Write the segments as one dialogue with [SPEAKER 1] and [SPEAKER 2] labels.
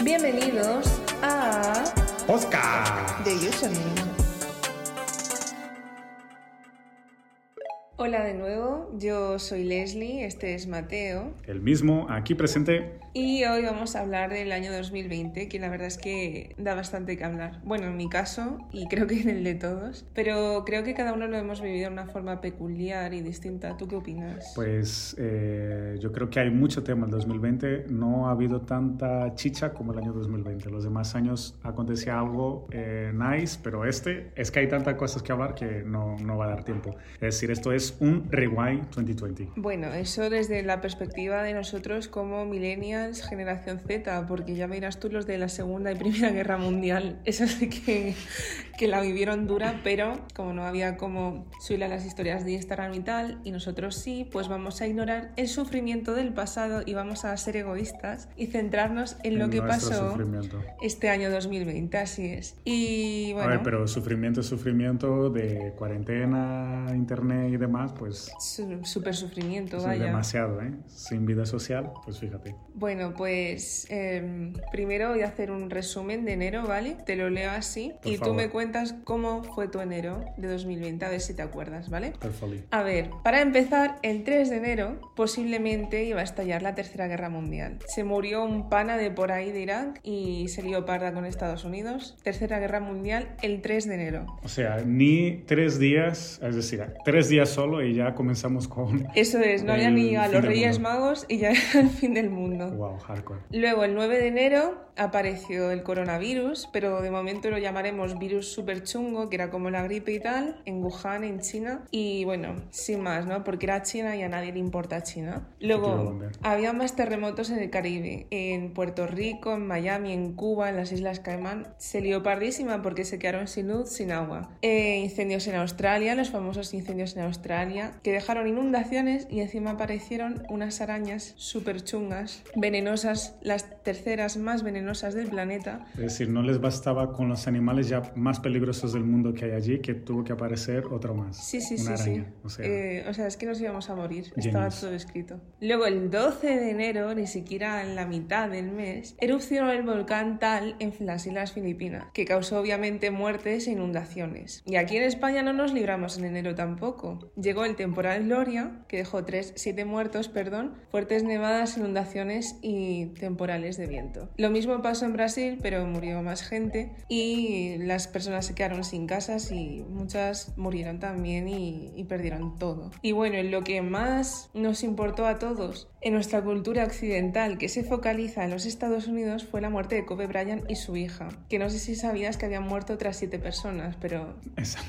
[SPEAKER 1] Bienvenidos a
[SPEAKER 2] Oscar.
[SPEAKER 3] de Username.
[SPEAKER 1] Hola de nuevo, yo soy Leslie, este es Mateo
[SPEAKER 2] El mismo, aquí presente.
[SPEAKER 1] Y hoy vamos a hablar del año 2020 que la verdad es que da bastante que hablar. Bueno, en mi caso y creo que en el de todos, pero creo que cada uno lo hemos vivido de una forma peculiar y distinta. ¿Tú qué opinas?
[SPEAKER 2] Pues eh, yo creo que hay mucho tema el 2020. No ha habido tanta chicha como el año 2020. Los demás años acontecía algo eh, nice, pero este es que hay tantas cosas que hablar que no, no va a dar tiempo. Es decir, esto es un rewind 2020.
[SPEAKER 1] Bueno, eso desde la perspectiva de nosotros como millennials, generación Z, porque ya miras tú los de la Segunda y Primera Guerra Mundial, eso sí que, que la vivieron dura, pero como no había como subir a las historias de Instagram y tal, y nosotros sí, pues vamos a ignorar el sufrimiento del pasado y vamos a ser egoístas y centrarnos en lo
[SPEAKER 2] En
[SPEAKER 1] que pasó este año 2020, así es. Y bueno,
[SPEAKER 2] A ver, pero sufrimiento sufrimiento de cuarentena, internet y demás, pues
[SPEAKER 1] súper sufrimiento, vaya.
[SPEAKER 2] demasiado, ¿eh? Sin vida social, pues fíjate.
[SPEAKER 1] Bueno, pues em, primero voy a hacer un resumen de enero, ¿vale? Te lo leo así
[SPEAKER 2] Por
[SPEAKER 1] y tú me cuentas cómo fue tu enero de 2020, a ver si te acuerdas, ¿vale?
[SPEAKER 2] Perfectly.
[SPEAKER 1] A ver, para empezar, el 3 de enero posiblemente iba a estallar la Tercera Guerra Mundial. Se murió un pana de por ahí de Irak y se lió parda con Estados Unidos. Tercera Guerra Mundial el 3 de enero.
[SPEAKER 2] O sea, ni tres días, es decir, tres días solo y ya comenzamos con...
[SPEAKER 1] Eso es, no había ni
[SPEAKER 2] fin
[SPEAKER 1] los Reyes. Magos y ya era el fin del mundo.
[SPEAKER 2] Wow, hardcore.
[SPEAKER 1] Luego, el 9 de enero, apareció el coronavirus, pero de momento lo llamaremos virus super chungo, que era como la gripe y tal, en Wuhan, en China. Y bueno, sin más, ¿no? Porque era China y a nadie le importa China. Luego, había más terremotos en el Caribe, en Puerto Rico, en Miami, en Cuba, en las Islas Caimán. Se lió pardísima porque se quedaron sin luz, sin agua. Eh, incendios en Australia, los famosos incendios en Australia, que dejaron inundaciones y encima aparecieron unas arañas súper chungas, venenosas, las terceras más venenosas del planeta.
[SPEAKER 2] Es decir, no les bastaba con los animales ya más peligrosos del mundo que hay allí, que tuvo que aparecer otro más.
[SPEAKER 1] Sí, sí,
[SPEAKER 2] Una
[SPEAKER 1] sí,
[SPEAKER 2] araña.
[SPEAKER 1] sí.
[SPEAKER 2] O sea,
[SPEAKER 1] Eh, o sea, es que nos íbamos a morir. Estaba todo escrito. Luego, el 12 de enero, ni siquiera en la mitad del mes, erupcionó el volcán Tal en las Islas Filipinas, que causó obviamente muertes e inundaciones. Y aquí en España no nos libramos en enero tampoco. Llegó el temporal Gloria, que dejó 3, 7 muertos, perdón, fuertes nevadas, inundaciones y temporales de viento. Lo mismo pasó en Brasil, pero murió más gente y las personas se quedaron sin casas y muchas murieron también y, perdieron todo. Y bueno, en lo que más nos importó a todos en nuestra cultura occidental que se focaliza en los Estados Unidos fue la muerte de Kobe Bryant y su hija, que no sé si sabías que habían muerto otras siete personas, pero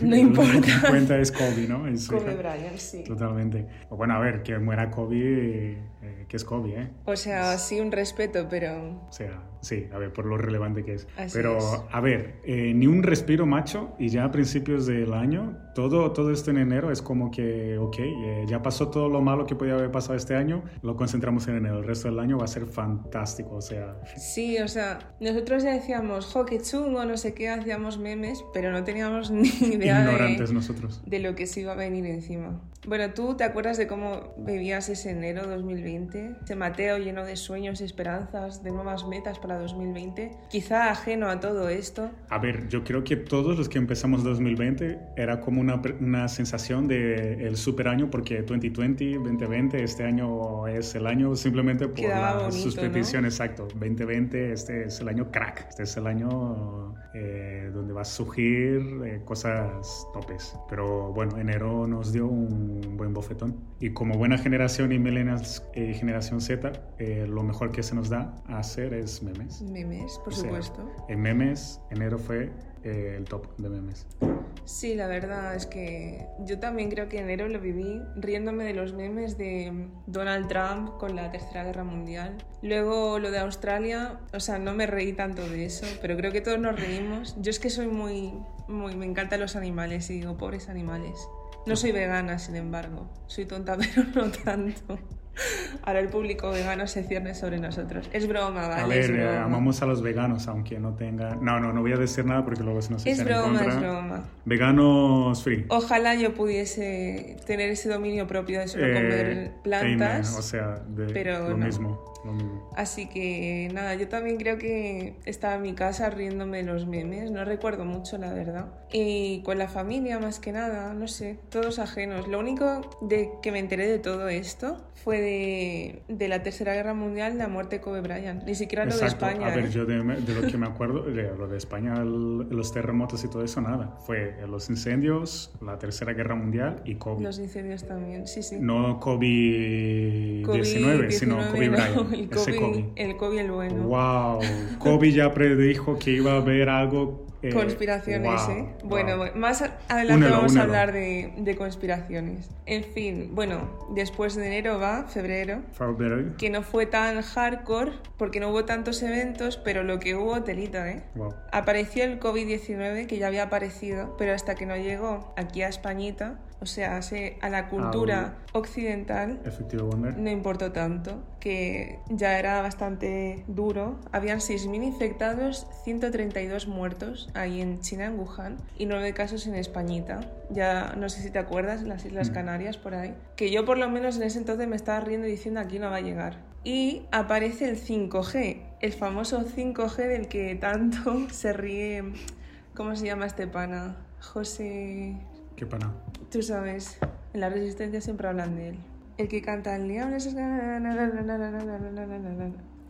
[SPEAKER 1] no
[SPEAKER 2] lo
[SPEAKER 1] importa.
[SPEAKER 2] que cuenta es Kobe, ¿no? Su
[SPEAKER 1] Kobe. Bryant, sí.
[SPEAKER 2] Totalmente. Bueno, a ver, que muera Kobe, eh, que es Kobe, ¿eh?
[SPEAKER 1] O sea, sí un respeto, pero
[SPEAKER 2] O sea, sí, a ver, por lo relevante que es.
[SPEAKER 1] Así
[SPEAKER 2] Pero,
[SPEAKER 1] es.
[SPEAKER 2] a ver, eh, ni un respiro macho y ya a principios del año, todo, todo esto en enero es como que, ok, eh, ya pasó todo lo malo que podía haber pasado este año, lo concentramos en enero, el resto del año va a ser fantástico, o sea,
[SPEAKER 1] Sí, o sea, nosotros ya decíamos, jo, qué chungo, no sé qué, hacíamos memes, pero no teníamos ni idea
[SPEAKER 2] ignorantes
[SPEAKER 1] de,
[SPEAKER 2] nosotros.
[SPEAKER 1] de lo que se iba a venir encima. Bueno, ¿tú te acuerdas de cómo vivías ese enero 2020? Ese Mateo lleno de sueños y esperanzas, de nuevas metas para 2020, quizá ajeno a todo esto.
[SPEAKER 2] A ver, yo creo que todos los que empezamos 2020 era como una, una sensación de el super año porque 2020, 2020, este año es el año simplemente por
[SPEAKER 1] Quedaba
[SPEAKER 2] la
[SPEAKER 1] bonito,
[SPEAKER 2] suspensión, exacto. 2020, este es el año crack, este es el año eh, donde vas a surgir eh, cosas topes. Pero bueno, enero nos dio un buen bofetón. Y como buena generación y millennials y generación Z, eh, lo mejor que se nos da hacer es memes.
[SPEAKER 1] Memes, por
[SPEAKER 2] O sea,
[SPEAKER 1] supuesto.
[SPEAKER 2] En memes, enero fue eh, el top de memes.
[SPEAKER 1] Sí, la verdad es que yo también creo que enero lo viví riéndome de los memes de Donald Trump con la Tercera Guerra Mundial. Luego lo de Australia, o sea, no me reí tanto de eso, pero creo que todos nos reímos. Yo es que soy muy, muy, me encantan los animales y digo, pobres animales. No soy vegana, sin embargo. Soy tonta, pero no tanto. Ahora el público vegano se cierne sobre nosotros. Es broma, ¿vale?
[SPEAKER 2] A ver, eh,
[SPEAKER 1] broma.
[SPEAKER 2] amamos a los veganos, aunque no tengan... No, no, no voy a decir nada porque luego se nos
[SPEAKER 1] Es
[SPEAKER 2] en
[SPEAKER 1] broma,
[SPEAKER 2] contra.
[SPEAKER 1] es broma.
[SPEAKER 2] Veganos free.
[SPEAKER 1] Ojalá yo pudiese tener ese dominio propio de solo
[SPEAKER 2] Eh,
[SPEAKER 1] comer plantas.
[SPEAKER 2] amen, o sea, de
[SPEAKER 1] pero
[SPEAKER 2] lo
[SPEAKER 1] no.
[SPEAKER 2] mismo, lo mismo.
[SPEAKER 1] Así que nada, yo también creo que estaba en mi casa riéndome de los memes, no recuerdo mucho la verdad. Y con la familia más que nada, no sé, todos ajenos. Lo único de que me enteré de todo esto fue de, de la Tercera Guerra Mundial, la muerte de Kobe Bryant. Ni siquiera lo de
[SPEAKER 2] Exacto.
[SPEAKER 1] España.
[SPEAKER 2] A ver,
[SPEAKER 1] ¿eh?
[SPEAKER 2] yo de, de lo que me acuerdo, de lo de España, el- los terremotos y todo eso, nada. Fue los incendios, la Tercera Guerra Mundial y COVID.
[SPEAKER 1] Los incendios también, sí, sí.
[SPEAKER 2] No COVID-19, sino
[SPEAKER 1] COVID-19,
[SPEAKER 2] Kobe
[SPEAKER 1] no,
[SPEAKER 2] Bryant.
[SPEAKER 1] el
[SPEAKER 2] ese
[SPEAKER 1] COVID,
[SPEAKER 2] Kobe.
[SPEAKER 1] el COVID el bueno.
[SPEAKER 2] Wow. Kobe ya predijo que iba a haber algo. Eh,
[SPEAKER 1] Conspiraciones,
[SPEAKER 2] wow,
[SPEAKER 1] ¿eh? Bueno, más adelante
[SPEAKER 2] Únelo,
[SPEAKER 1] vamos
[SPEAKER 2] únelo.
[SPEAKER 1] a hablar de, de conspiraciones. En fin, bueno, después de enero va febrero,
[SPEAKER 2] Febrero.
[SPEAKER 1] que no fue tan hardcore porque no hubo tantos eventos, pero lo que hubo, telita, ¿eh?
[SPEAKER 2] Wow.
[SPEAKER 1] Apareció el COVID-19, que ya había aparecido, pero hasta que no llegó aquí a Españita, o sea, se- a la cultura occidental,
[SPEAKER 2] Efectivo Wonder.
[SPEAKER 1] no importó tanto, que ya era bastante duro. Habían 6.000 infectados, 132 muertos ahí en China, en Wuhan, y 9 casos en Españita. Ya no sé si te acuerdas, en las Islas
[SPEAKER 2] Mm.
[SPEAKER 1] Canarias, por ahí. Que yo por lo menos en ese entonces me estaba riendo diciendo aquí no va a llegar. Y aparece el 5G, el famoso 5G del que tanto se ríe. ¿Cómo se llama este pana? José...
[SPEAKER 2] Qué pana.
[SPEAKER 1] Tú sabes, en la resistencia siempre hablan de él. El que canta el diablo es...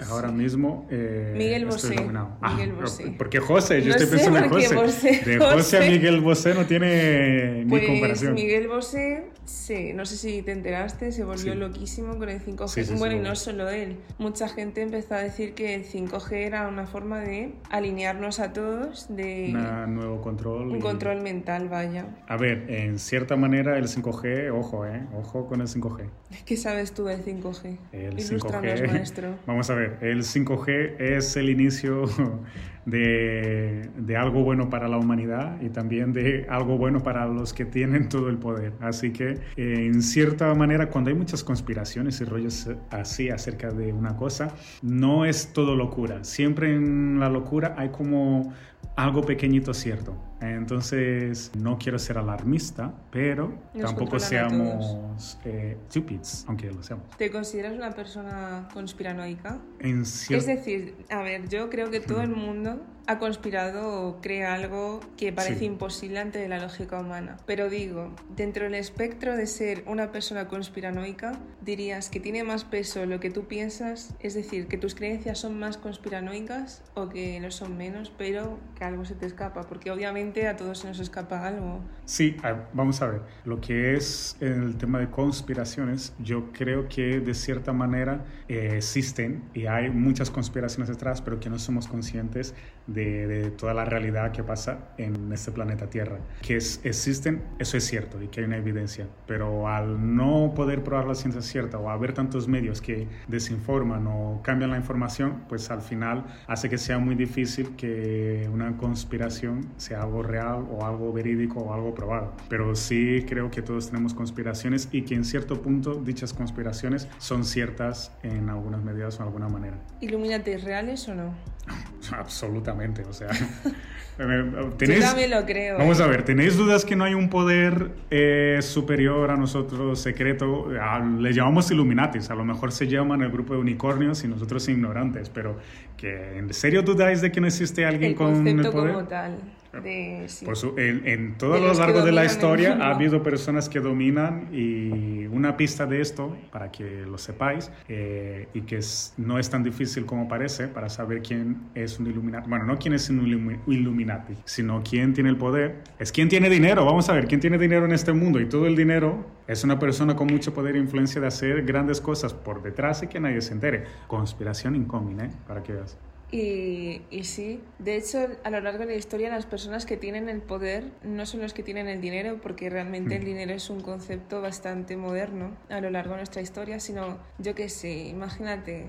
[SPEAKER 2] Ahora mismo eh,
[SPEAKER 1] Miguel Bosé.
[SPEAKER 2] Ah,
[SPEAKER 1] Miguel Bosé.
[SPEAKER 2] Porque José, yo estoy pensando en José. De José a Miguel Bosé no tiene
[SPEAKER 1] pues,
[SPEAKER 2] ni comparación.
[SPEAKER 1] Miguel Bosé sí, no sé si te enteraste, se volvió
[SPEAKER 2] Sí.
[SPEAKER 1] loquísimo con el 5G.
[SPEAKER 2] Sí, sí,
[SPEAKER 1] bueno, y no
[SPEAKER 2] lo-
[SPEAKER 1] solo él. Mucha gente empezó a decir que el 5G era una forma de alinearnos a todos, de
[SPEAKER 2] Un nuevo control.
[SPEAKER 1] un
[SPEAKER 2] y-
[SPEAKER 1] control mental, vaya.
[SPEAKER 2] A ver, en cierta manera el 5G, ojo, eh, ojo con el 5G.
[SPEAKER 1] ¿Qué sabes tú del 5G?
[SPEAKER 2] El
[SPEAKER 1] Ilústranos,
[SPEAKER 2] 5G,
[SPEAKER 1] maestro.
[SPEAKER 2] Vamos a ver, el 5G es el inicio de, de algo bueno para la humanidad y también de algo bueno para los que tienen todo el poder. Así que, eh, en cierta manera, cuando hay muchas conspiraciones y rollos así acerca de una cosa, no es todo locura. Siempre en la locura hay como algo pequeñito cierto. Entonces, no quiero ser alarmista, pero
[SPEAKER 1] Nos
[SPEAKER 2] tampoco seamos eh, stupids, aunque lo seamos.
[SPEAKER 1] ¿Te consideras una persona conspiranoica?
[SPEAKER 2] En
[SPEAKER 1] Es decir, a ver, yo creo que todo el mundo ha conspirado o cree algo que parece
[SPEAKER 2] Sí.
[SPEAKER 1] imposible ante la lógica humana. Pero digo, dentro del espectro de ser una persona conspiranoica, dirías que tiene más peso lo que tú piensas, es decir, que tus creencias son más conspiranoicas o que no son menos, pero que algo se te escapa, porque obviamente a todos se nos escapa algo.
[SPEAKER 2] Sí, vamos a ver. Lo que es el tema de conspiraciones, yo creo que de cierta manera eh, existen y hay muchas conspiraciones detrás, pero que no somos conscientes de, de toda la realidad que pasa en este planeta Tierra. Que es- existen, eso es cierto y que hay una evidencia, pero al no poder probar la ciencia cierta o haber tantos medios que desinforman o cambian la información, pues al final hace que sea muy difícil que una conspiración sea algo real o algo verídico o algo probado. Pero sí creo que todos tenemos conspiraciones y que en cierto punto dichas conspiraciones son ciertas en algunas medidas o alguna manera.
[SPEAKER 1] ¿Illuminati reales o no?
[SPEAKER 2] Absolutamente, o sea...
[SPEAKER 1] Yo
[SPEAKER 2] ¿tenéis-
[SPEAKER 1] también lo creo.
[SPEAKER 2] Vamos
[SPEAKER 1] ¿eh?
[SPEAKER 2] a ver, ¿tenéis dudas que no hay un poder eh, superior a nosotros, secreto? A- le llamamos Illuminatis, a lo mejor se llaman el grupo de unicornios y nosotros ignorantes, pero que ¿en serio dudáis de que no existe alguien
[SPEAKER 1] El
[SPEAKER 2] con el poder?
[SPEAKER 1] como tal. De, sí.
[SPEAKER 2] Por su- en, en todo lo largo de la historia ha habido personas que dominan y una pista de esto, para que lo sepáis, eh, y que es- no es tan difícil como parece para saber quién es un Illuminati. Bueno, no quién es un Illumi- Illuminati, sino quién tiene el poder. Es quién tiene dinero. Vamos a ver, quién tiene dinero en este mundo. Y todo el dinero es una persona con mucho poder e influencia de hacer grandes cosas por detrás y que nadie se entere. Conspiración incoming, ¿eh? Para que veas.
[SPEAKER 1] Y, y sí, de hecho, a lo largo de la historia, las personas que tienen el poder no son los que tienen el dinero, porque realmente el
[SPEAKER 2] Mm.
[SPEAKER 1] dinero es un concepto bastante moderno a lo largo de nuestra historia, sino, yo qué sé, imagínate,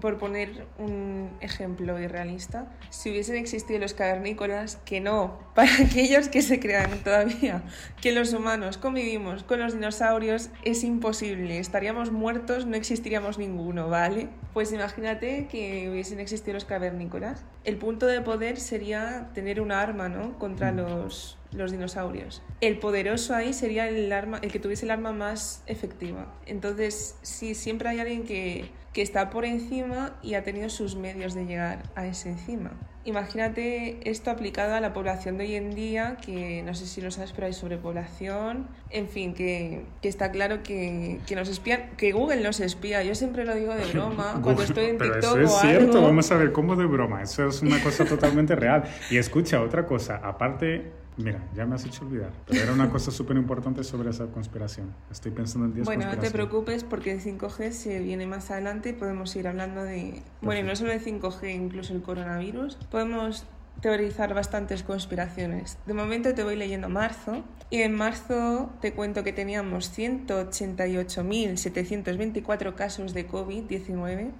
[SPEAKER 1] por poner un ejemplo irrealista, si hubiesen existido los cavernícolas, que no, para aquellos que se crean todavía que los humanos convivimos con los dinosaurios, es imposible, estaríamos muertos, no existiríamos ninguno, ¿vale? Pues imagínate que hubiesen existido los cavernícolas. El punto de poder sería tener un arma, ¿no? Contra
[SPEAKER 2] Mm.
[SPEAKER 1] los, los dinosaurios. El poderoso ahí sería el, arma, el que tuviese el arma más efectiva. Entonces, si siempre hay alguien que, que está por encima y ha tenido sus medios de llegar a ese encima. Imagínate esto aplicado a la población de hoy en día, que no sé si lo sabes, pero hay sobrepoblación, en fin, que, que está claro que, que nos espían, que Google nos espía. Yo siempre lo digo de broma, cuando estoy en
[SPEAKER 2] Pero
[SPEAKER 1] TikTok
[SPEAKER 2] eso es
[SPEAKER 1] o
[SPEAKER 2] cierto, vamos a ver, ¿cómo de broma? Eso es una cosa totalmente real. Y escucha, otra cosa, aparte, mira, ya me has hecho olvidar, pero era una cosa súper importante sobre esa conspiración. Estoy pensando en 10
[SPEAKER 1] Bueno, no te preocupes porque el 5G se viene más adelante y podemos ir hablando de... Bueno, y no solo de 5G, incluso el coronavirus. Podemos teorizar bastantes conspiraciones. De momento te voy leyendo marzo y en marzo te cuento que teníamos 188.724 casos de COVID-19.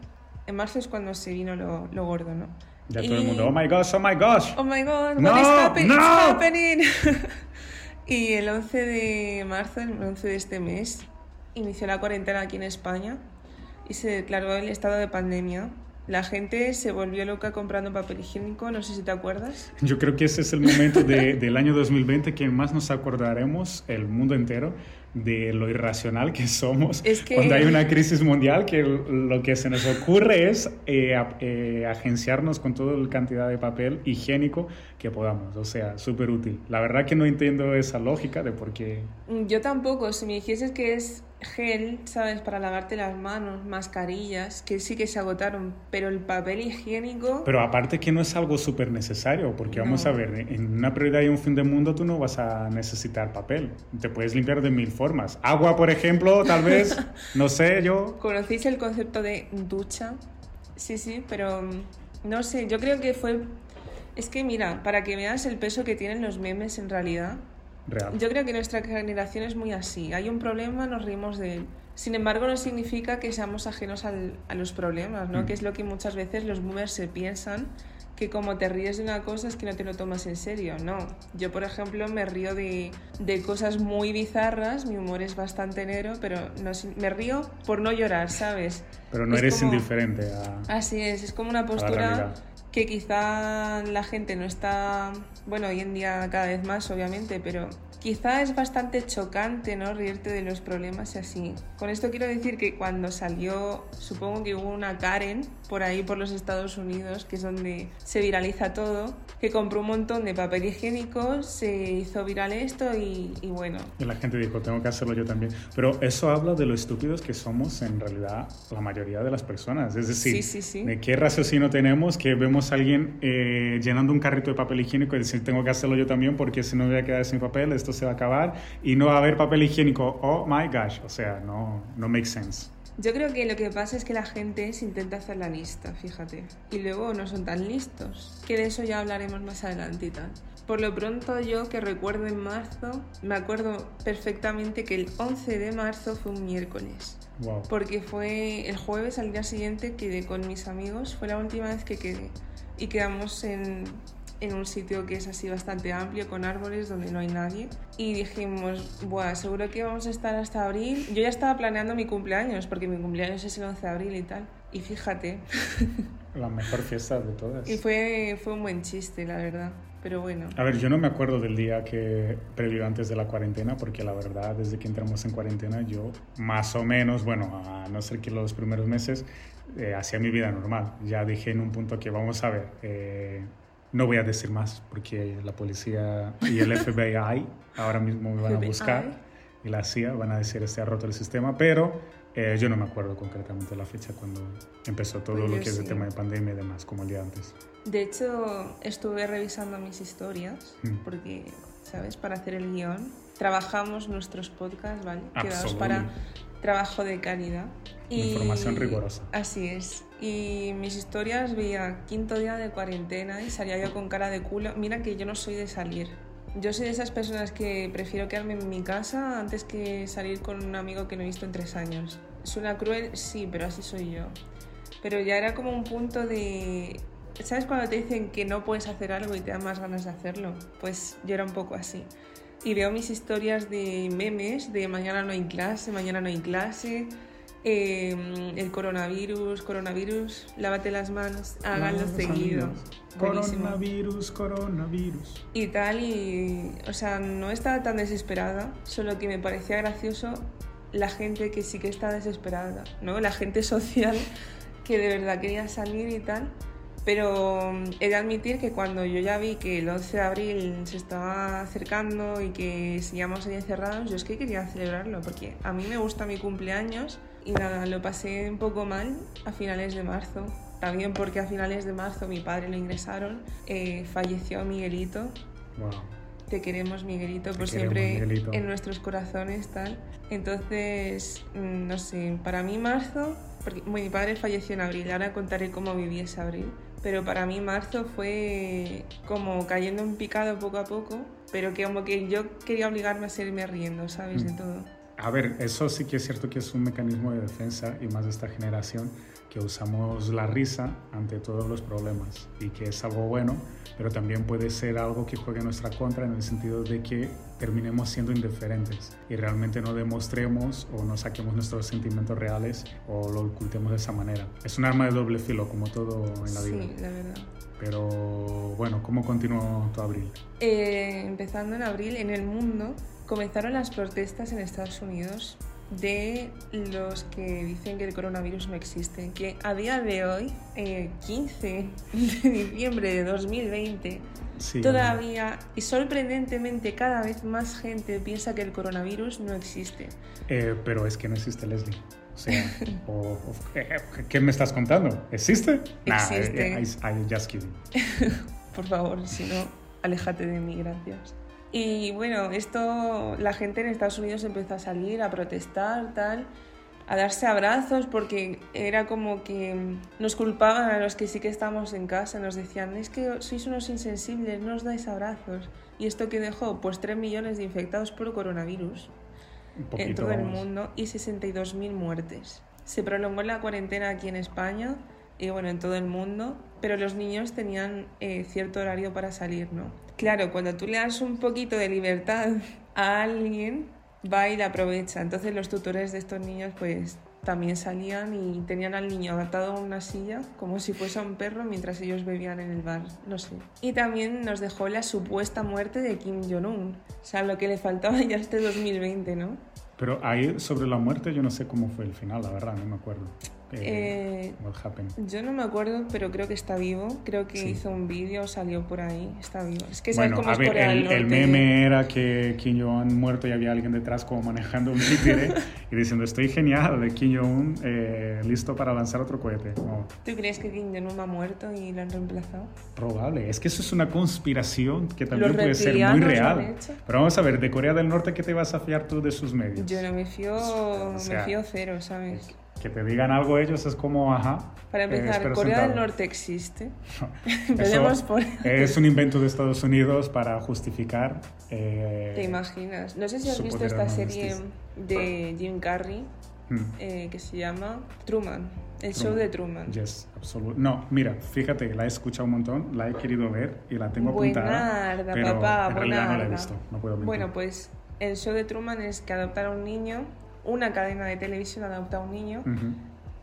[SPEAKER 1] En marzo es cuando se vino lo, lo gordo, ¿no?
[SPEAKER 2] Ya
[SPEAKER 1] Y-
[SPEAKER 2] todo el mundo, oh my gosh, oh my gosh.
[SPEAKER 1] Oh my god,
[SPEAKER 2] No,
[SPEAKER 1] what is happen-
[SPEAKER 2] no.
[SPEAKER 1] happening? y el 11 de marzo, el 11 de este mes, inició la cuarentena aquí en España y se declaró el estado de pandemia. La gente se volvió loca comprando papel higiénico, no sé si te acuerdas.
[SPEAKER 2] Yo creo que ese es el momento de- del año 2020 que más nos acordaremos, el mundo entero, de lo irracional que somos
[SPEAKER 1] Es que-
[SPEAKER 2] cuando hay una crisis mundial, que lo que se nos ocurre es eh, a- eh, agenciarnos con toda la cantidad de papel higiénico que podamos. O sea, súper útil. La verdad que no entiendo esa lógica de por qué...
[SPEAKER 1] Yo tampoco, si me dijeses que es gel, ¿sabes? Para lavarte las manos, mascarillas, que sí que se agotaron, pero el papel higiénico...
[SPEAKER 2] Pero aparte que no es algo súper necesario, porque vamos a ver, en una prioridad y un fin del mundo tú no vas a necesitar papel. Te puedes limpiar de mil formas. Agua, por ejemplo, tal vez, no sé, yo...
[SPEAKER 1] ¿Conocéis el concepto de ducha? Sí, sí, pero mm, no sé, yo creo que fue... Es que mira, para que veas el peso que tienen los memes en realidad,
[SPEAKER 2] Real.
[SPEAKER 1] yo creo que nuestra generación es muy así. Hay un problema, nos reímos de él. Sin embargo, no significa que seamos ajenos al- a los problemas, ¿no?
[SPEAKER 2] Mm.
[SPEAKER 1] Que es lo que muchas veces los boomers se piensan, que como te ríes de una cosa es que no te lo tomas en serio. No, yo por ejemplo me río de, de cosas muy bizarras, mi humor es bastante negro, pero no, me río por no llorar, ¿sabes?
[SPEAKER 2] Pero no
[SPEAKER 1] Es
[SPEAKER 2] eres
[SPEAKER 1] como-
[SPEAKER 2] indiferente a...
[SPEAKER 1] Así es, es como una postura. Que quizá la gente no está, bueno, hoy en día cada vez más, obviamente, pero quizá es bastante chocante, ¿no? Reírte de los problemas y así. Con esto quiero decir que cuando salió, supongo que hubo una Karen por ahí por los Estados Unidos, que es donde se viraliza todo, que compró un montón de papel higiénico, se hizo viral esto y, y bueno,
[SPEAKER 2] Y la gente dijo, tengo que hacerlo yo también. Pero eso habla de lo estúpidos que somos en realidad la mayoría de las personas. Es decir,
[SPEAKER 1] Sí, sí, sí.
[SPEAKER 2] de qué raciocinio tenemos que vemos a alguien eh, llenando un carrito de papel higiénico y decir, tengo que hacerlo yo también porque si no me voy a quedar sin papel, esto se va a acabar y no va a haber papel higiénico. Oh my gosh. O sea, no, no makes sense.
[SPEAKER 1] Yo creo que lo que pasa es que la gente se intenta hacer la lista, fíjate, y luego no son tan listos, que de eso ya hablaremos más adelante y tal. Por lo pronto yo que recuerdo en marzo, me acuerdo perfectamente que el 11 de marzo fue un miércoles,
[SPEAKER 2] Wow.
[SPEAKER 1] porque fue el jueves al día siguiente quedé con mis amigos, fue la última vez que quedé, y quedamos en, en un sitio que es así bastante amplio, con árboles donde no hay nadie. Y dijimos, Buah, seguro que vamos a estar hasta abril. Yo ya estaba planeando mi cumpleaños, porque mi cumpleaños es el 11 de abril y tal. Y fíjate,
[SPEAKER 2] La mejor fiesta de todas.
[SPEAKER 1] y fue, fue un buen chiste, la verdad. Pero bueno,
[SPEAKER 2] A ver, yo no me acuerdo del día que previo antes de la cuarentena, porque la verdad, desde que entramos en cuarentena, yo más o menos, bueno, a no ser que los primeros meses, eh, hacía mi vida normal. Ya dije en un punto que vamos a ver, eh, no voy a decir más, porque la policía y el FBI ahora mismo me van a buscar y la CIA van a decir este ha roto el sistema, pero eh, yo no me acuerdo concretamente la fecha cuando empezó todo
[SPEAKER 1] Pues
[SPEAKER 2] lo que es el
[SPEAKER 1] sí.
[SPEAKER 2] tema de pandemia y demás, como el día antes.
[SPEAKER 1] de hecho estuve revisando mis historias,
[SPEAKER 2] Mm.
[SPEAKER 1] porque, ¿sabes? Para hacer el guion, trabajamos nuestros podcasts, ¿vale? Quedados para trabajo de calidad.
[SPEAKER 2] Información rigurosa.
[SPEAKER 1] Así es. Y mis historias veía quinto día de cuarentena y salía yo con cara de culo. Mira que yo no soy de salir. Yo soy de esas personas que prefiero quedarme en mi casa antes que salir con un amigo que no he visto en tres años. ¿Suena cruel? Sí, pero así soy yo. pero ya era como un punto de... ¿Sabes cuando te dicen que no puedes hacer algo y te dan más ganas de hacerlo? Pues yo era un poco así. Y veo mis historias de memes de mañana no hay clase, mañana no hay clase, em, el coronavirus, coronavirus, lávate las manos, háganlo seguido.
[SPEAKER 2] Coronavirus, coronavirus.
[SPEAKER 1] Y tal, y. O sea, no estaba tan desesperada, solo que me parecía gracioso la gente que sí que está desesperada, ¿no? La gente social que de verdad quería salir y tal. Pero mm, he de admitir que cuando yo ya vi que el 11 de abril se estaba acercando y que seguíamos ahí encerrados, yo es que quería celebrarlo, porque a mí me gusta mi cumpleaños y nada, lo pasé un poco mal a finales de marzo. También porque a finales de marzo mi padre lo ingresaron, eh, falleció Miguelito.
[SPEAKER 2] Wow.
[SPEAKER 1] Te queremos, Miguelito, por siempre en nuestros corazones, tal. Entonces, mm, no sé, para mí marzo, porque mi padre falleció en abril, ahora contaré cómo viví ese abril, pero para mí marzo fue como cayendo en picado poco a poco, pero que como que yo quería obligarme a seguirme riendo, ¿sabes? De mm. todo.
[SPEAKER 2] A ver, eso sí que es cierto que es un mecanismo de defensa y más de esta generación que usamos la risa ante todos los problemas y que es algo bueno, pero también puede ser algo que juegue en nuestra contra en el sentido de que terminemos siendo indiferentes y realmente no demostremos o no saquemos nuestros sentimientos reales o lo ocultemos de esa manera. Es un arma de doble filo, como todo en la vida.
[SPEAKER 1] Sí, la verdad.
[SPEAKER 2] Pero bueno, ¿cómo continuó tu abril?
[SPEAKER 1] Eh, empezando en abril, en el mundo comenzaron las protestas en Estados Unidos de los que dicen que el coronavirus no existe, que a día de hoy, 15 eh, de diciembre de 2020, todavía y sorprendentemente cada vez más gente piensa que el coronavirus no existe.
[SPEAKER 2] Eh, pero es que no existe, Leslie. O sea, ¿qué me estás contando? ¿Existe?
[SPEAKER 1] Existe.
[SPEAKER 2] Nah, I'm just kidding.
[SPEAKER 1] Por favor, si no, aléjate de mí, gracias. Y bueno, esto, la gente en Estados Unidos empezó a salir a protestar, tal, a darse abrazos, porque era como que nos culpaban a los que sí que estamos en casa, nos decían, es que sois unos insensibles, no os dais abrazos. Y esto que dejó, pues 3 millones de infectados por coronavirus en todo el mundo y 62.000 muertes. Se prolongó la cuarentena aquí en España y bueno, en todo el mundo, pero los niños tenían eh, cierto horario para salir, ¿no? Claro, cuando tú le das un poquito de libertad a alguien, va y la aprovecha. Entonces los tutores de estos niños pues también salían y tenían al niño adaptado a una silla como si fuese un perro mientras ellos bebían en el bar, no sé. Y también nos dejó la supuesta muerte de Kim Jong-un, o sea, lo que le faltaba ya este 2020, ¿no?
[SPEAKER 2] Pero ahí sobre la muerte yo no sé cómo fue el final, la verdad, no me acuerdo.
[SPEAKER 1] Eh, yo no me acuerdo, pero creo que está vivo. Creo que hizo un vídeo, salió por ahí. Está vivo. Es que
[SPEAKER 2] bueno,
[SPEAKER 1] es ver,
[SPEAKER 2] el, el, meme era que Kim Jong-un muerto y había alguien detrás como manejando un títere y diciendo estoy genial de Kim Jong-un eh, listo para lanzar otro cohete.
[SPEAKER 1] ¿Tú crees que Kim Jong-un ha muerto y lo han reemplazado?
[SPEAKER 2] Probable. Es que eso es una conspiración que también puede ser muy real. Pero vamos a ver, de Corea del Norte, ¿qué te vas a fiar tú de sus medios?
[SPEAKER 1] Yo no me fío, me fío cero, ¿sabes?
[SPEAKER 2] Que te digan algo ellos es como, ajá.
[SPEAKER 1] Para empezar, ¿Corea del Norte existe? Empecemos por...
[SPEAKER 2] es un invento de Estados Unidos para justificar... Eh,
[SPEAKER 1] ¿Te imaginas? No sé si has visto esta serie de Jim Carrey hmm. eh, que se llama Truman. El show de Truman.
[SPEAKER 2] Yes, absolutamente. No, mira, fíjate, la he escuchado un montón, la he querido ver y la tengo apuntada.
[SPEAKER 1] Buenarda,
[SPEAKER 2] pero
[SPEAKER 1] papá,
[SPEAKER 2] en realidad no la he visto, no puedo mentir.
[SPEAKER 1] Bueno, pues el show de Truman es que adoptar a un niño una cadena de televisión adopta a un niño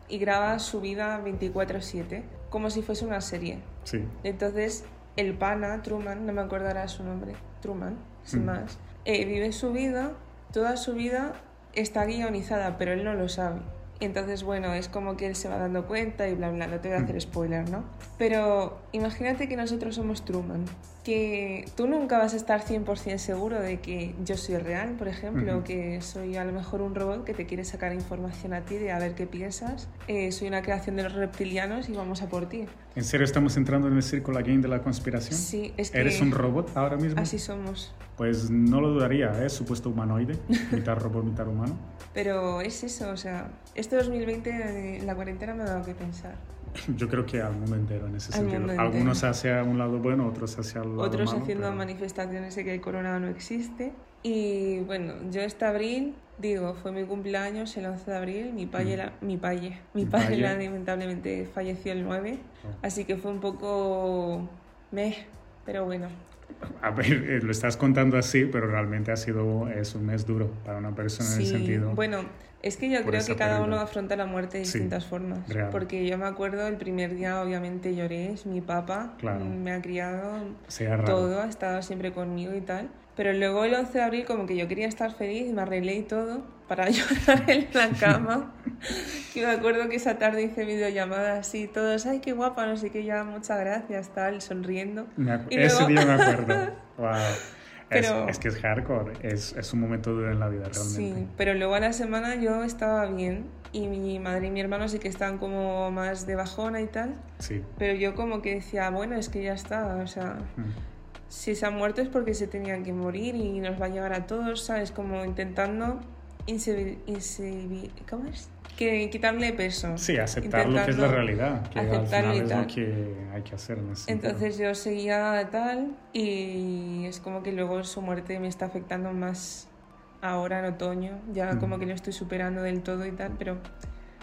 [SPEAKER 1] y graba su vida 24/7, como si fuese una serie.
[SPEAKER 2] Sí.
[SPEAKER 1] Entonces, el pana, Truman, no me acordará su nombre, Truman, sin más, eh, vive su vida, toda su vida está guionizada, pero él no lo sabe. Entonces, bueno, es como que él se va dando cuenta y bla, bla, no te voy a hacer spoiler, ¿no? Pero imagínate que nosotros somos Truman, que tú nunca vas a estar 100% seguro de que yo soy real, por ejemplo, que soy a lo mejor un robot que te quiere sacar información a ti de a ver qué piensas. Eh, soy una creación de los reptilianos y vamos a por ti.
[SPEAKER 2] ¿En serio estamos entrando en el círculo game de la conspiración?
[SPEAKER 1] Sí, es que...
[SPEAKER 2] ¿Eres un robot ahora mismo?
[SPEAKER 1] Así somos.
[SPEAKER 2] Pues no lo dudaría, ¿eh? Supuesto humanoide, mitad robot, mitad humano.
[SPEAKER 1] Pero es eso, o sea, este 2020 la cuarentena me ha dado que pensar.
[SPEAKER 2] Yo creo que al mundo entero en ese sentido. Algunos hacia un lado bueno, otros hacia el
[SPEAKER 1] otros haciendo manifestaciones de que el corona no existe. Y bueno, yo este abril Digo, fue mi cumpleaños el 11 de abril, mi padre,
[SPEAKER 2] Mm.
[SPEAKER 1] la- mi mi lamentablemente falleció el 9,
[SPEAKER 2] Oh.
[SPEAKER 1] así que fue un poco meh, pero bueno.
[SPEAKER 2] A ver, eh, lo estás contando así, pero realmente ha sido es un mes duro para una persona en el
[SPEAKER 1] Sí,
[SPEAKER 2] sentido.
[SPEAKER 1] bueno, es que yo creo que cada
[SPEAKER 2] pérdida.
[SPEAKER 1] uno afronta la muerte de
[SPEAKER 2] Sí,
[SPEAKER 1] distintas formas.
[SPEAKER 2] real.
[SPEAKER 1] Porque yo me acuerdo el primer día, obviamente lloré, es mi papá,
[SPEAKER 2] Claro.
[SPEAKER 1] me ha criado todo, ha estado siempre conmigo y tal. Pero luego el 11 de abril como que yo quería estar feliz y me arreglé y todo para llorar en la cama. y me acuerdo que esa tarde hice videollamada así, todos, ay, qué guapa, no sé qué, ya, muchas gracias, tal, sonriendo. Y
[SPEAKER 2] Ese
[SPEAKER 1] luego-
[SPEAKER 2] día me acuerdo. Wow. Es,
[SPEAKER 1] Pero-
[SPEAKER 2] es que es hardcore, es, es un momento duro en la vida realmente.
[SPEAKER 1] Sí, pero luego a la semana yo estaba bien y mi madre y mi hermano sí que estaban como más de bajona y tal.
[SPEAKER 2] Sí.
[SPEAKER 1] Pero yo como que decía, bueno, es que ya está, o sea,
[SPEAKER 2] Mm.
[SPEAKER 1] Si se ha muerto es porque se tenían que morir y nos va a llegar a todos, ¿sabes? Como intentando ¿cómo es? Que quitarle peso.
[SPEAKER 2] Sí, aceptar lo que es la realidad, que
[SPEAKER 1] aceptarlo y tal.
[SPEAKER 2] que hay que hacer en ese sentido.
[SPEAKER 1] Entonces yo seguía tal y es como que luego su muerte me está afectando más ahora en otoño, ya
[SPEAKER 2] Mm.
[SPEAKER 1] como que lo estoy superando del todo y tal, pero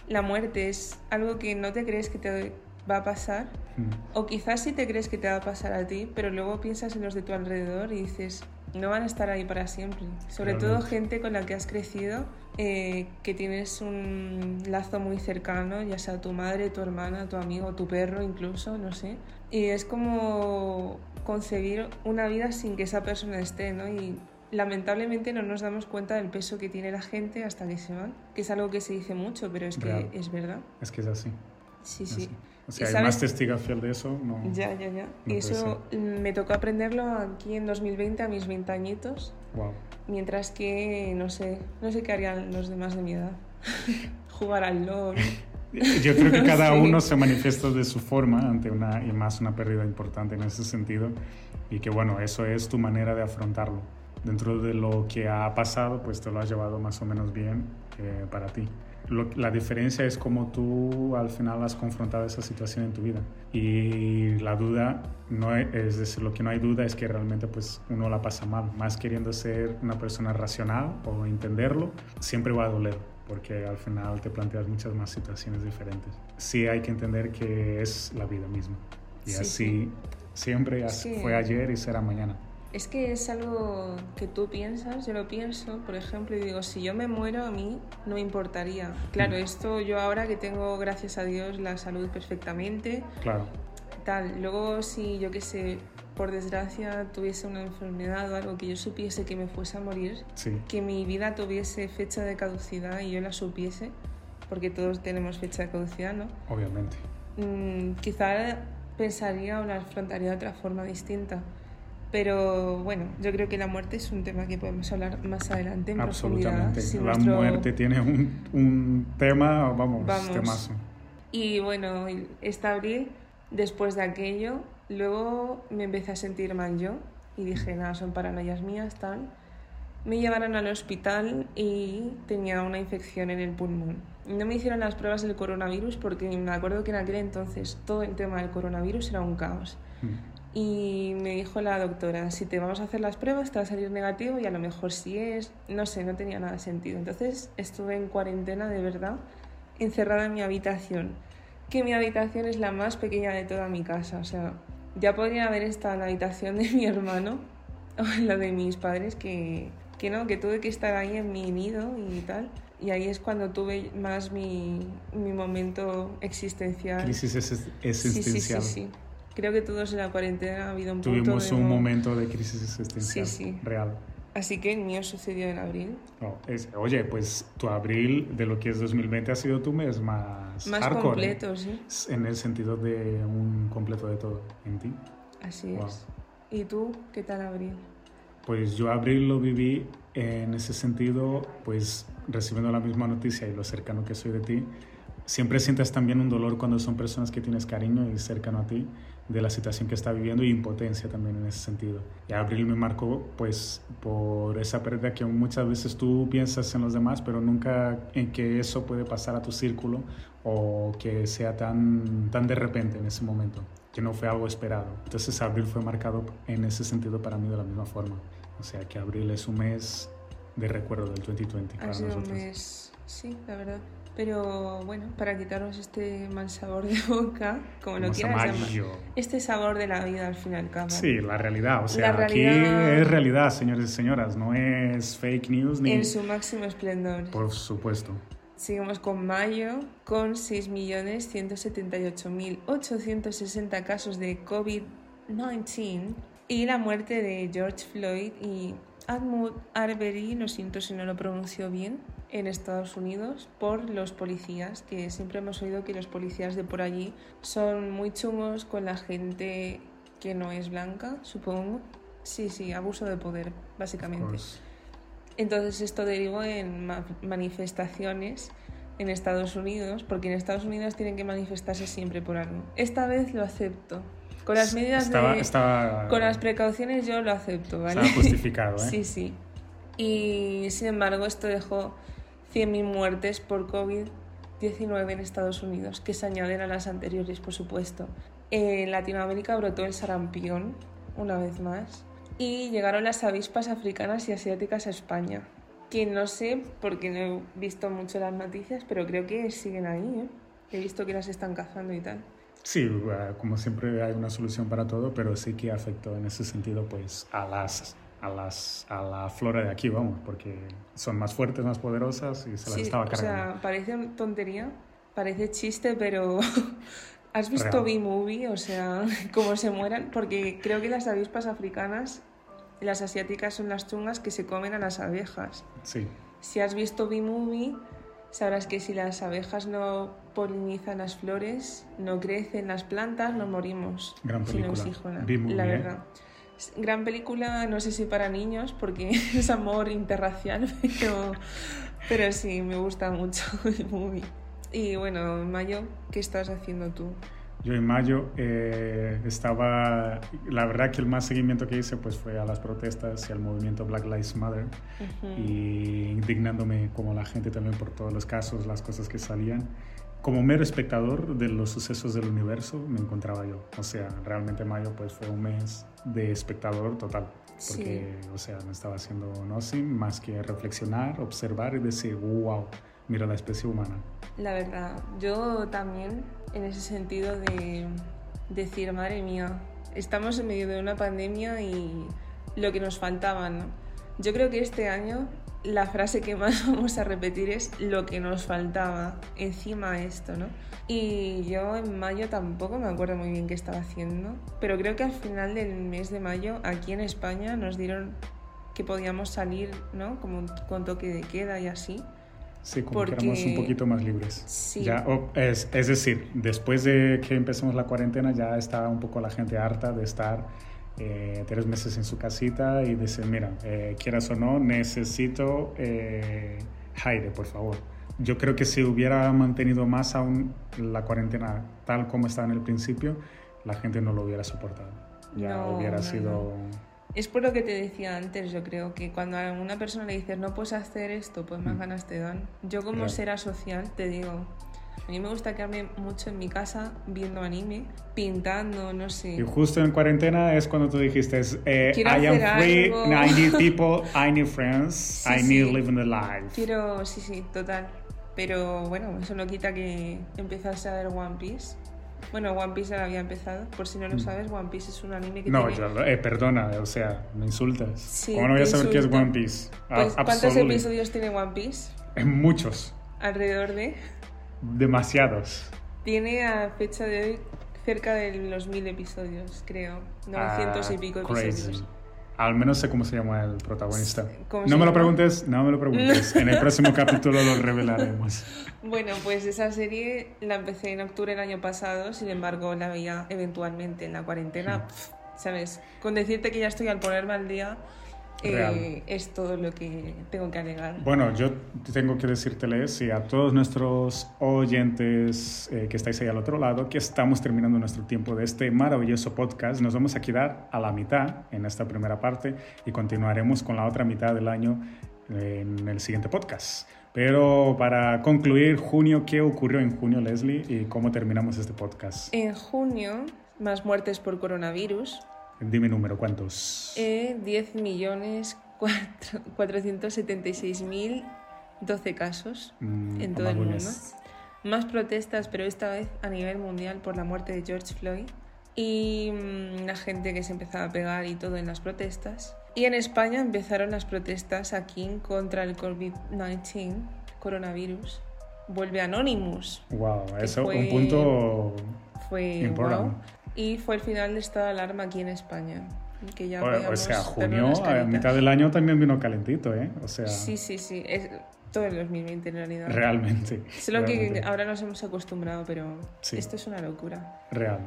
[SPEAKER 1] la muerte es algo que no te crees que te va a pasar
[SPEAKER 2] Mm.
[SPEAKER 1] o quizás sí te crees que te va a pasar a ti, pero luego piensas en los de tu alrededor y dices, no van a estar ahí para siempre. Sobre todo gente con la que has crecido, eh, que tienes un lazo muy cercano, ya sea tu madre, tu hermana, tu amigo, tu perro incluso, no sé. Y es como concebir una vida sin que esa persona esté, ¿no? Y lamentablemente no nos damos cuenta del peso que tiene la gente hasta que se van, que es algo que se dice mucho, pero es que
[SPEAKER 2] Real.
[SPEAKER 1] es verdad.
[SPEAKER 2] Es que es así.
[SPEAKER 1] Sí,
[SPEAKER 2] es
[SPEAKER 1] sí.
[SPEAKER 2] así. O
[SPEAKER 1] ¿Y
[SPEAKER 2] sea, hay
[SPEAKER 1] sabes-
[SPEAKER 2] más testiga fiel de eso, no.
[SPEAKER 1] Ya, ya, ya.
[SPEAKER 2] No
[SPEAKER 1] eso me tocó aprenderlo aquí en 2020 a mis 20 añitos,
[SPEAKER 2] Wow.
[SPEAKER 1] mientras que no sé, no sé qué harían los demás de mi edad. Jugar al LOL.
[SPEAKER 2] Yo creo que cada
[SPEAKER 1] Sí.
[SPEAKER 2] uno se manifiesta de su forma ante una, y más una pérdida importante en ese sentido. Y que bueno, eso es tu manera de afrontarlo. Dentro de lo que ha pasado, pues te lo has llevado más o menos bien eh, para ti. Lo- la diferencia es cómo tú al final has confrontado esa situación en tu vida. Y la duda, no es, es decir, lo que no hay duda es que realmente pues uno la pasa mal. Más queriendo ser una persona racional o entenderlo, siempre va a doler porque al final te planteas muchas más situaciones diferentes. Sí hay que entender que es la vida misma. Y
[SPEAKER 1] Sí,
[SPEAKER 2] así
[SPEAKER 1] sí.
[SPEAKER 2] siempre
[SPEAKER 1] que-
[SPEAKER 2] fue ayer y será mañana.
[SPEAKER 1] Es que es algo que tú piensas, yo lo pienso, por ejemplo, y digo, si yo me muero a mí no me importaría. Claro,
[SPEAKER 2] Mm.
[SPEAKER 1] esto yo ahora que tengo, gracias a Dios, la salud perfectamente,
[SPEAKER 2] Claro,
[SPEAKER 1] tal. Luego si yo que sé, por desgracia tuviese una enfermedad o algo que yo supiese que me fuese a morir,
[SPEAKER 2] sí,
[SPEAKER 1] que mi vida tuviese fecha de caducidad y yo la supiese, porque todos tenemos fecha de caducidad, ¿no?
[SPEAKER 2] obviamente.
[SPEAKER 1] Mm, quizá pensaría o la afrontaría de otra forma distinta. Pero bueno, yo creo que la muerte es un tema que podemos hablar más adelante en.
[SPEAKER 2] Absolutamente.
[SPEAKER 1] si
[SPEAKER 2] La
[SPEAKER 1] nuestro-
[SPEAKER 2] muerte tiene un, un tema, vamos,
[SPEAKER 1] Vamos.
[SPEAKER 2] temazo.
[SPEAKER 1] Y bueno, este abril, después de aquello, luego me empecé a sentir mal yo y dije, nada, son paranoias mías, tal. Me llevaron al hospital y tenía una infección en el pulmón. No me hicieron las pruebas del coronavirus porque me acuerdo que en aquel entonces todo el tema del coronavirus era un caos. Y me dijo la doctora, si te vamos a hacer las pruebas te va a salir negativo y a lo mejor si es, no sé, no tenía nada de sentido. Entonces estuve en cuarentena de verdad, encerrada en mi habitación, que mi habitación es la más pequeña de toda mi casa. O sea, ya podría haber estado en la habitación de mi hermano o en la de mis padres, que, que no, que tuve que estar ahí en mi nido y tal. Y ahí es cuando tuve más mi, mi momento existencial.
[SPEAKER 2] Crisis es-
[SPEAKER 1] Sí,
[SPEAKER 2] existencial.
[SPEAKER 1] sí, sí, sí. Creo que todos en la cuarentena ha habido un punto
[SPEAKER 2] Tuvimos
[SPEAKER 1] de
[SPEAKER 2] un momento de crisis existencial
[SPEAKER 1] Sí, sí.
[SPEAKER 2] real.
[SPEAKER 1] Así que el mío sucedió en abril.
[SPEAKER 2] No, es- oye, pues tu abril de lo que es 2020 ha sido tu mes más,
[SPEAKER 1] Más
[SPEAKER 2] hardcore, ¿eh?
[SPEAKER 1] completo, sí.
[SPEAKER 2] En el sentido de un completo de todo en ti.
[SPEAKER 1] Así
[SPEAKER 2] Wow.
[SPEAKER 1] es. ¿Y tú qué tal abril?
[SPEAKER 2] Pues yo abril lo viví en ese sentido, pues recibiendo la misma noticia y lo cercano que soy de ti, siempre sientes también un dolor cuando son personas que tienes cariño y cercano a ti de la situación que está viviendo y impotencia también en ese sentido. Y abril me marcó pues por esa pérdida que muchas veces tú piensas en los demás, pero nunca en que eso puede pasar a tu círculo o que sea tan, tan de repente en ese momento, que no fue algo esperado. Entonces abril fue marcado en ese sentido para mí de la misma forma. O sea que abril es un mes de recuerdo del 2020
[SPEAKER 1] Ha
[SPEAKER 2] para
[SPEAKER 1] sido un
[SPEAKER 2] nosotros.
[SPEAKER 1] mes, sí, la verdad. Pero bueno, para quitarnos este mal sabor de boca, como lo
[SPEAKER 2] Como
[SPEAKER 1] quieras llamar.
[SPEAKER 2] Samayo.
[SPEAKER 1] Este sabor de la vida al fin y al cabo.
[SPEAKER 2] Sí, la realidad. O sea,
[SPEAKER 1] realidad-
[SPEAKER 2] aquí es realidad, señores y señoras. No es fake news ni...
[SPEAKER 1] En su máximo esplendor.
[SPEAKER 2] Por supuesto.
[SPEAKER 1] Seguimos con mayo, con 6.178.860 casos de COVID-19 y la muerte de George Floyd y Ahmaud Arbery, lo siento si no lo pronuncio bien, en Estados Unidos por los policías, que siempre hemos oído que los policías de por allí son muy chungos con la gente que no es blanca, supongo. Sí, sí, abuso de poder, básicamente. Entonces esto derivó en ma- manifestaciones en Estados Unidos, porque en Estados Unidos tienen que manifestarse siempre por algo. Esta vez lo acepto. Con las medidas
[SPEAKER 2] estaba,
[SPEAKER 1] de...
[SPEAKER 2] estaba,
[SPEAKER 1] Con las precauciones yo lo acepto, ¿vale?
[SPEAKER 2] estaba justificado, ¿eh?
[SPEAKER 1] Sí, sí. Y sin embargo esto dejó 100.000 muertes por COVID-19 en Estados Unidos, que se añaden a las anteriores, por supuesto. En Latinoamérica brotó el sarampión, una vez más, y llegaron las avispas africanas y asiáticas a España. Que no sé, porque no he visto mucho las noticias, pero creo que siguen ahí, ¿eh? He visto que las están cazando y tal.
[SPEAKER 2] Sí, uh, como siempre hay una solución para todo, pero sí que afectó en ese sentido pues a las a las a la flora de aquí, vamos, porque son más fuertes, más poderosas y se las
[SPEAKER 1] Sí,
[SPEAKER 2] estaba
[SPEAKER 1] o
[SPEAKER 2] cargando.
[SPEAKER 1] sea, parece tontería, parece chiste, pero ¿has visto. B-Movie? O sea, cómo se mueran, porque creo que las avispas africanas, las asiáticas son las chungas que se comen a las abejas.
[SPEAKER 2] Sí,
[SPEAKER 1] Si has visto B-Movie, sabrás que si las abejas no polinizan las flores, no crecen las plantas, nos morimos.
[SPEAKER 2] Gran
[SPEAKER 1] sin
[SPEAKER 2] película.
[SPEAKER 1] la verdad. Gran película, no sé si para niños, porque es amor interracial, pero, pero sí, me gusta mucho B-Movie. Y bueno, en mayo, ¿qué estás haciendo tú?
[SPEAKER 2] Yo en mayo eh, estaba, la verdad que el más seguimiento que hice pues fue a las protestas y al movimiento Black Lives Matter
[SPEAKER 1] Ujú.
[SPEAKER 2] y indignándome como la gente también por todos los casos, las cosas que salían. Como mero espectador de los sucesos del universo me encontraba yo. O sea, realmente mayo pues fue un mes de espectador total. Porque, o sea, no estaba haciendo nothing más que reflexionar, observar y decir, wow, mira la especie humana.
[SPEAKER 1] La verdad, yo también en ese sentido de decir, madre mía, estamos en medio de una pandemia y lo que nos faltaba, ¿no? Yo creo que este año la frase que más vamos a repetir es lo que nos faltaba encima esto, ¿no? Y yo en mayo tampoco me acuerdo muy bien qué estaba haciendo, pero creo que al final del mes de mayo aquí en España nos dieron que podíamos salir, ¿no? Como con toque de queda y así.
[SPEAKER 2] Sí, como
[SPEAKER 1] Porque-
[SPEAKER 2] que éramos un poquito más libres.
[SPEAKER 1] Sí.
[SPEAKER 2] Ya, o- es, es decir, después de que empezamos la cuarentena ya estaba un poco la gente harta de estar eh, tres meses en su casita y decir, mira, eh, quieras o no, necesito eh, aire, por favor. Yo creo que si hubiera mantenido más aún la cuarentena tal como estaba en el principio, la gente no lo hubiera soportado. Ya
[SPEAKER 1] No,
[SPEAKER 2] hubiera
[SPEAKER 1] no,
[SPEAKER 2] sido...
[SPEAKER 1] Es por lo que te decía antes, yo creo que cuando a una persona le dices no puedes hacer esto, pues más
[SPEAKER 2] Mm.
[SPEAKER 1] ganas te dan. Yo como
[SPEAKER 2] Real.
[SPEAKER 1] ser asocial te digo, a mí me gusta quedarme mucho en mi casa viendo anime, pintando, no sé.
[SPEAKER 2] Y justo en cuarentena es cuando tú dijiste, eh, I am free,
[SPEAKER 1] algo.
[SPEAKER 2] I need people, I need friends,
[SPEAKER 1] Sí,
[SPEAKER 2] I need
[SPEAKER 1] sí.
[SPEAKER 2] living the life.
[SPEAKER 1] Quiero, sí, sí, total. Pero bueno, eso no quita que empezase a ver One Piece. Bueno, One Piece ya había empezado, por si no lo
[SPEAKER 2] Mm.
[SPEAKER 1] sabes, One Piece es un anime que
[SPEAKER 2] No,
[SPEAKER 1] tiene...
[SPEAKER 2] yo, eh, perdona, o sea, me insultas.
[SPEAKER 1] Sí,
[SPEAKER 2] ¿Cómo no voy a saber qué es. One Piece? A-
[SPEAKER 1] Pues, ¿Cuántos episodios tiene One Piece?
[SPEAKER 2] Muchos,
[SPEAKER 1] Alrededor de...
[SPEAKER 2] demasiados.
[SPEAKER 1] Tiene a fecha de hoy cerca de los mil episodios, creo. 900 y
[SPEAKER 2] Ah,
[SPEAKER 1] pico
[SPEAKER 2] crazy. Al menos sé cómo se llama el protagonista.
[SPEAKER 1] ¿Cómo
[SPEAKER 2] No me lo preguntes, no me lo preguntes. En el próximo capítulo lo revelaremos.
[SPEAKER 1] Bueno, pues esa serie la empecé en octubre del año pasado, sin embargo la veía eventualmente en la cuarentena. pf, ¿Sabes? Con decirte que ya estoy al ponerme al día, eh, es todo lo que tengo que alegar.
[SPEAKER 2] Bueno, yo tengo que decírteles y a todos nuestros oyentes eh, que estáis ahí al otro lado que estamos terminando nuestro tiempo de este maravilloso podcast. Nos vamos a quedar a la mitad en esta primera parte y continuaremos con la otra mitad del año en el siguiente podcast. Pero para concluir, junio, ¿qué ocurrió en junio, Leslie? ¿Y cómo terminamos este podcast?
[SPEAKER 1] En junio, más muertes por coronavirus.
[SPEAKER 2] Dime número, ¿cuántos?
[SPEAKER 1] Eh, 10 millones 476.012 casos
[SPEAKER 2] Mm,
[SPEAKER 1] en todo el mundo. Más protestas, pero esta vez a nivel mundial por la muerte de George Floyd y mm, la gente que se empezaba a pegar y todo en las protestas. Y en España empezaron las protestas aquí contra el COVID-19, coronavirus. Vuelve Anonymous.
[SPEAKER 2] Wow, eso
[SPEAKER 1] fue-
[SPEAKER 2] un punto
[SPEAKER 1] Fue
[SPEAKER 2] Important.
[SPEAKER 1] wow. Y fue el final de estado de alarma aquí en España. Que ya
[SPEAKER 2] O, o sea, junio, a mitad del año también vino calentito, ¿eh? O sea,
[SPEAKER 1] Sí, sí, sí. Es todo el 2020 en realidad.
[SPEAKER 2] realmente.
[SPEAKER 1] Solo que
[SPEAKER 2] realmente,
[SPEAKER 1] ahora nos hemos acostumbrado, pero
[SPEAKER 2] Sí.
[SPEAKER 1] esto es una locura.
[SPEAKER 2] Real.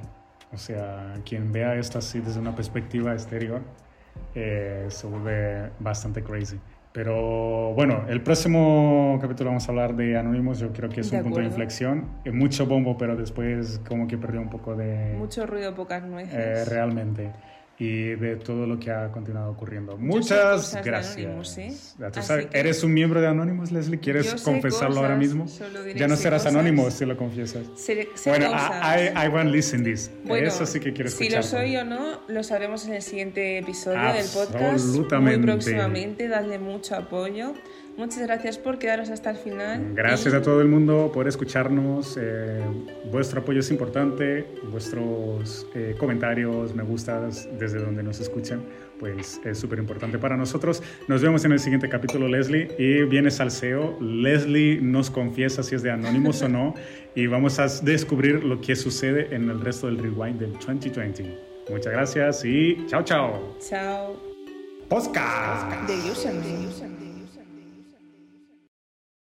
[SPEAKER 2] O sea, quien vea esto así desde una perspectiva exterior eh, se vuelve bastante crazy. Pero bueno, el próximo capítulo vamos a hablar de Anonymous. Yo creo que es
[SPEAKER 1] De
[SPEAKER 2] un punto de
[SPEAKER 1] acuerdo.
[SPEAKER 2] inflexión. Eh, mucho bombo, pero después como que perdió un poco de...
[SPEAKER 1] Mucho ruido, pocas nueces.
[SPEAKER 2] eh, realmente. Y de todo lo que ha continuado ocurriendo. Muchas gracias.
[SPEAKER 1] Anonymous, ¿eh?
[SPEAKER 2] Tú
[SPEAKER 1] Así
[SPEAKER 2] sabes,
[SPEAKER 1] que-
[SPEAKER 2] ¿Eres un miembro de Anonymous, Leslie? ¿Quieres confesarlo ahora
[SPEAKER 1] cosas,
[SPEAKER 2] mismo?
[SPEAKER 1] solo diré
[SPEAKER 2] Ya no serás
[SPEAKER 1] cosas.
[SPEAKER 2] anónimo si lo confiesas.
[SPEAKER 1] Sé- sé
[SPEAKER 2] Bueno. I, I, I want listen this.
[SPEAKER 1] Bueno,
[SPEAKER 2] Eso sí que quiero
[SPEAKER 1] Si
[SPEAKER 2] escuchar.
[SPEAKER 1] lo soy o no, lo sabremos en el siguiente episodio del podcast.
[SPEAKER 2] Absolutamente.
[SPEAKER 1] Muy próximamente. Dadle mucho apoyo. Muchas gracias por quedaros hasta el final.
[SPEAKER 2] Gracias
[SPEAKER 1] Y
[SPEAKER 2] a todo el mundo por escucharnos. eh, vuestro apoyo es importante. Vuestros eh, comentarios, me gustas desde donde nos escuchan, pues es súper importante para nosotros. Nos vemos en el siguiente capítulo, Leslie. Y viene Salseo. Leslie nos confiesa si es de Anónimos o no. Y vamos a descubrir lo que sucede en el resto del rewind del 2020. Muchas gracias y chao, chao.
[SPEAKER 1] Chao.
[SPEAKER 2] Podcast.
[SPEAKER 1] De.